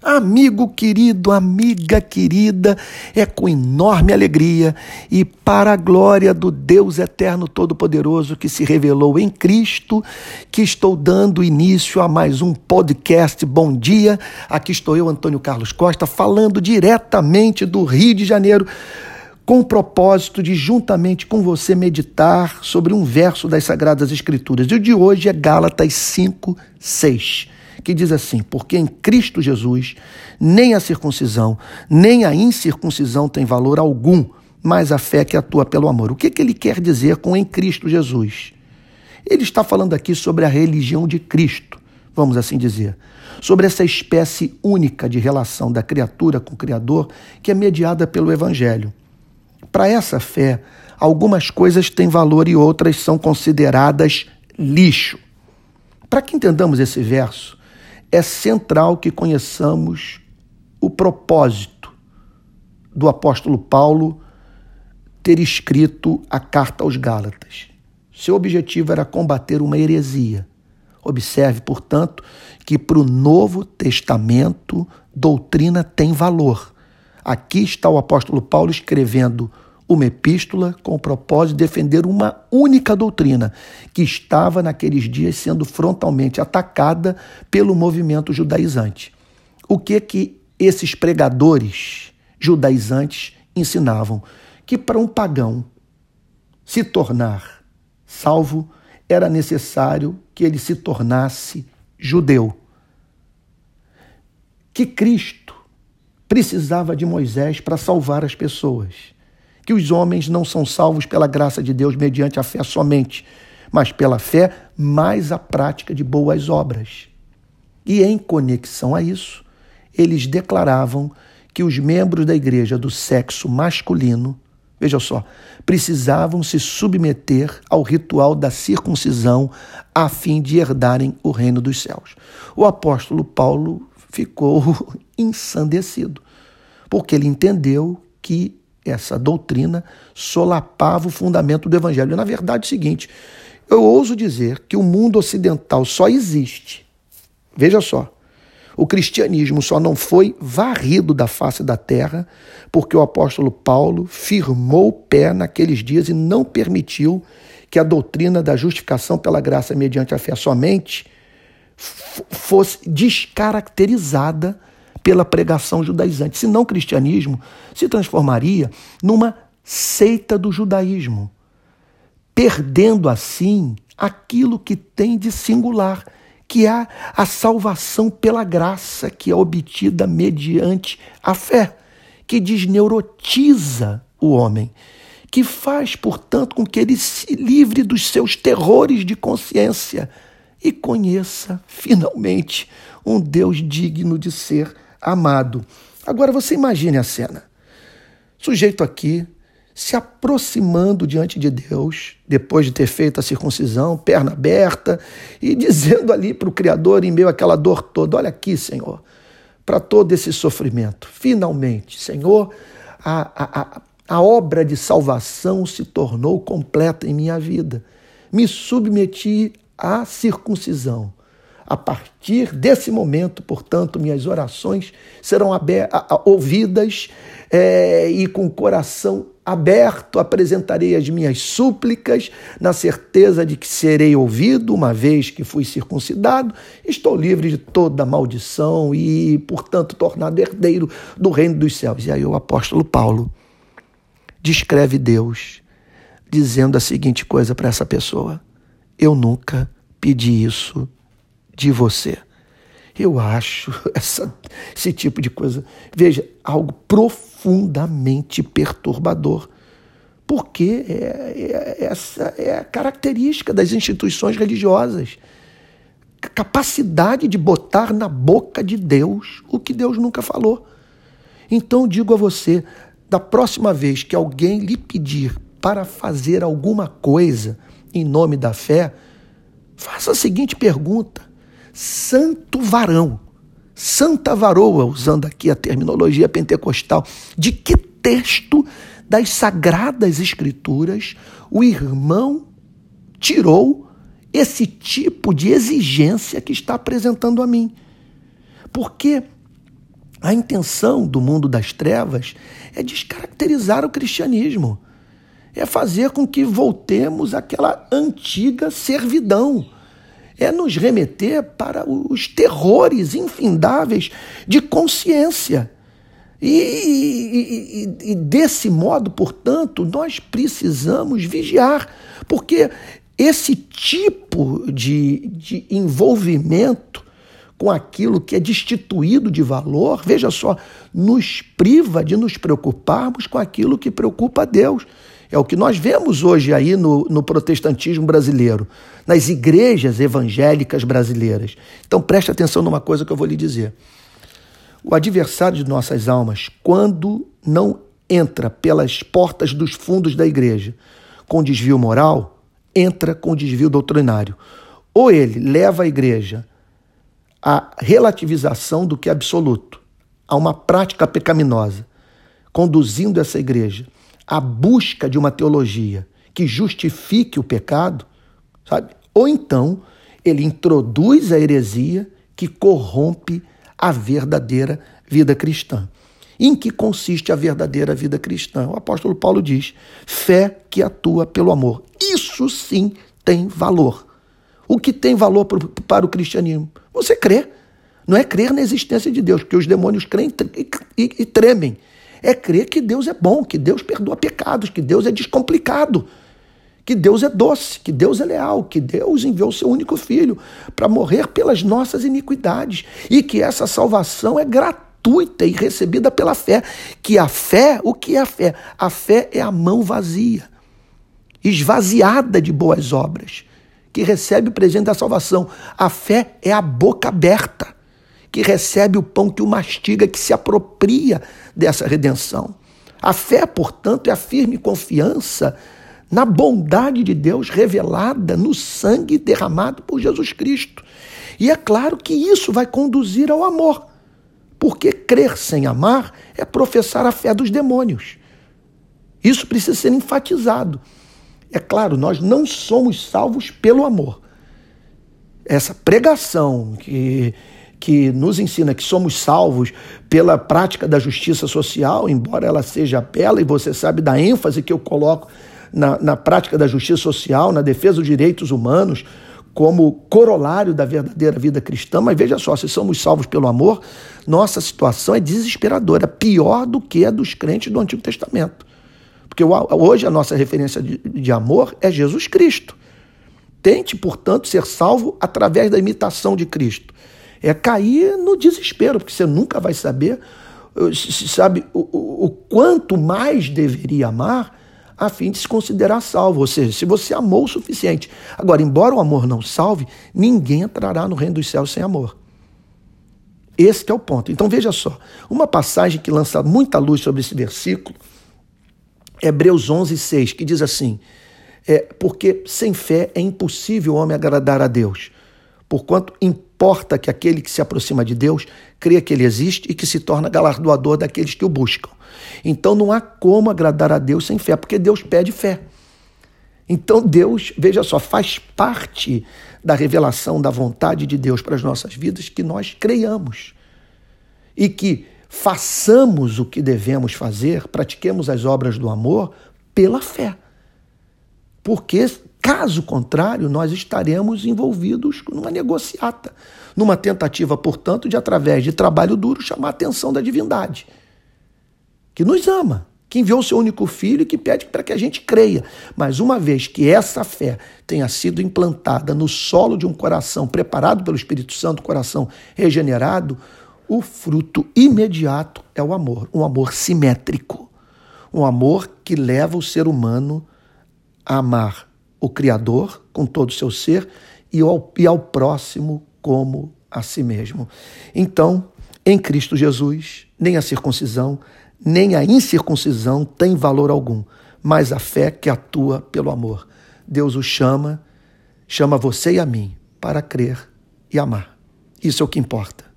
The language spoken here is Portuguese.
Amigo querido, amiga querida, é com enorme alegria e para a glória do Deus Eterno Todo-Poderoso que se revelou em Cristo que estou dando início a mais um podcast. Bom dia, aqui estou eu, Antônio Carlos Costa, falando diretamente do Rio de Janeiro com o propósito de, juntamente com você, meditar sobre um verso das Sagradas Escrituras. E o de hoje é Gálatas 5, 6 que diz assim: Porque em Cristo Jesus nem a circuncisão, nem a incircuncisão tem valor algum, mas a fé que atua pelo amor. O que, que ele quer dizer com em Cristo Jesus? Ele está falando aqui sobre a religião de Cristo, vamos assim dizer, sobre essa espécie única de relação da criatura com o Criador que é mediada pelo Evangelho. Para essa fé, algumas coisas têm valor e outras são consideradas lixo. Para que entendamos esse verso, é central que conheçamos o propósito do apóstolo Paulo ter escrito a carta aos Gálatas. Seu objetivo era combater uma heresia. Observe, portanto, que para o Novo Testamento doutrina tem valor. Aqui está o apóstolo Paulo escrevendo uma epístola com o propósito de defender uma única doutrina que estava naqueles dias sendo frontalmente atacada pelo movimento judaizante. O que que esses pregadores judaizantes ensinavam? Que para um pagão se tornar salvo era necessário que ele se tornasse judeu. Que Cristo precisava de Moisés para salvar as pessoas que os homens não são salvos pela graça de Deus mediante a fé somente, mas pela fé mais a prática de boas obras. E em conexão a isso, eles declaravam que os membros da igreja do sexo masculino, veja só, precisavam se submeter ao ritual da circuncisão a fim de herdarem o reino dos céus. O apóstolo Paulo ficou ensandecido, porque ele entendeu que essa doutrina solapava o fundamento do evangelho. Na verdade, é o seguinte: eu ouso dizer que o mundo ocidental só existe. Veja só. O cristianismo só não foi varrido da face da terra porque o apóstolo Paulo firmou o pé naqueles dias e não permitiu que a doutrina da justificação pela graça mediante a fé somente fosse descaracterizada pela pregação judaizante. Senão o cristianismo se transformaria numa seita do judaísmo, perdendo assim aquilo que tem de singular, que é a salvação pela graça que é obtida mediante a fé, que desneurotiza o homem, que faz, portanto, com que ele se livre dos seus terrores de consciência e conheça finalmente um Deus digno de ser amado. Agora você imagine a cena. Sujeito aqui se aproximando diante de Deus, depois de ter feito a circuncisão, perna aberta, e dizendo ali para o Criador, em meio àquela dor toda: Olha aqui, Senhor, para todo esse sofrimento, finalmente, Senhor, a, a, a obra de salvação se tornou completa em minha vida. Me submeti à circuncisão. A partir desse momento, portanto, minhas orações serão ouvidas é, e com o coração aberto apresentarei as minhas súplicas, na certeza de que serei ouvido, uma vez que fui circuncidado, estou livre de toda maldição e, portanto, tornado herdeiro do reino dos céus. E aí o apóstolo Paulo descreve Deus dizendo a seguinte coisa para essa pessoa: Eu nunca pedi isso de você. Eu acho essa, esse tipo de coisa, veja, algo profundamente perturbador. Porque é, é, essa é a característica das instituições religiosas. Capacidade de botar na boca de Deus o que Deus nunca falou. Então digo a você, da próxima vez que alguém lhe pedir para fazer alguma coisa em nome da fé, faça a seguinte pergunta: santo varão, santa varoa, usando aqui a terminologia pentecostal, de que texto das sagradas escrituras o irmão tirou esse tipo de exigência que está apresentando a mim? Porque A intenção do mundo das trevas é descaracterizar o cristianismo, é fazer com que voltemos àquela antiga servidão, é nos remeter para os terrores infindáveis de consciência. E, e, e, desse modo, portanto, nós precisamos vigiar, porque esse tipo de, de envolvimento com aquilo que é destituído de valor, veja só, nos priva de nos preocuparmos com aquilo que preocupa a Deus. É o que nós vemos hoje aí no, no protestantismo brasileiro, nas igrejas evangélicas brasileiras. Então preste atenção numa coisa que eu vou lhe dizer. O adversário de nossas almas, quando não entra pelas portas dos fundos da igreja com desvio moral, entra com desvio doutrinário. Ou ele leva a igreja à relativização do que é absoluto, a uma prática pecaminosa, conduzindo essa igreja à busca de uma teologia que justifique o pecado, sabe? Ou então ele introduz a heresia que corrompe a verdadeira vida cristã. Em que consiste a verdadeira vida cristã? O apóstolo Paulo diz: fé que atua pelo amor. Isso sim tem valor. O que tem valor para o cristianismo? Você crê. Não é crer na existência de Deus, porque os demônios creem e tremem. É crer que Deus é bom, que Deus perdoa pecados, que Deus é descomplicado, que Deus é doce, que Deus é leal, que Deus enviou seu único filho para morrer pelas nossas iniquidades e que essa salvação é gratuita e recebida pela fé. Que a fé, o que é a fé? A fé é a mão vazia, esvaziada de boas obras, que recebe o presente da salvação. A fé é a boca aberta, que recebe o pão que o mastiga, que se apropria dessa redenção. A fé, portanto, é a firme confiança na bondade de Deus revelada no sangue derramado por Jesus Cristo. E é claro que isso vai conduzir ao amor, porque crer sem amar é professar a fé dos demônios. Isso precisa ser enfatizado. É claro, nós não somos salvos pelo amor. Essa pregação que, que nos ensina que somos salvos pela prática da justiça social, embora ela seja bela, e você sabe da ênfase que eu coloco na, na prática da justiça social, na defesa dos direitos humanos, como corolário da verdadeira vida cristã. Mas veja só, se somos salvos pelo amor, nossa situação é desesperadora, pior do que a dos crentes do Antigo Testamento. Porque hoje a nossa referência de, de amor é Jesus Cristo. Tente, portanto, ser salvo através da imitação de Cristo. É cair no desespero, porque você nunca vai saber, sabe, o, o, o quanto mais deveria amar a fim de se considerar salvo. Ou seja, se você amou o suficiente. Agora, embora o amor não salve, ninguém entrará no reino dos céus sem amor. Esse é o ponto. Então veja só, uma passagem que lança muita luz sobre esse versículo, Hebreus 11, 6, que diz assim, é, porque sem fé é impossível o homem agradar a Deus, porquanto importa que aquele que se aproxima de Deus crê que ele existe e que se torna galardoador daqueles que o buscam. Então não há como agradar a Deus sem fé, porque Deus pede fé. Então Deus, veja só, faz parte da revelação da vontade de Deus para as nossas vidas que nós creiamos e que façamos o que devemos fazer, pratiquemos as obras do amor pela fé. Porque Caso contrário, nós estaremos envolvidos numa negociata, numa tentativa, portanto, de, através de trabalho duro, chamar a atenção da divindade, que nos ama, que enviou o seu único filho e que pede para que a gente creia. Mas uma vez que essa fé tenha sido implantada no solo de um coração preparado pelo Espírito Santo, coração regenerado, o fruto imediato é o amor, um amor simétrico, um amor que leva o ser humano a amar o Criador com todo o seu ser e ao, e ao próximo como a si mesmo. Então, em Cristo Jesus, nem a circuncisão, nem a incircuncisão tem valor algum, mas a fé que atua pelo amor. Deus o chama, chama você e a mim para crer e amar. Isso é o que importa.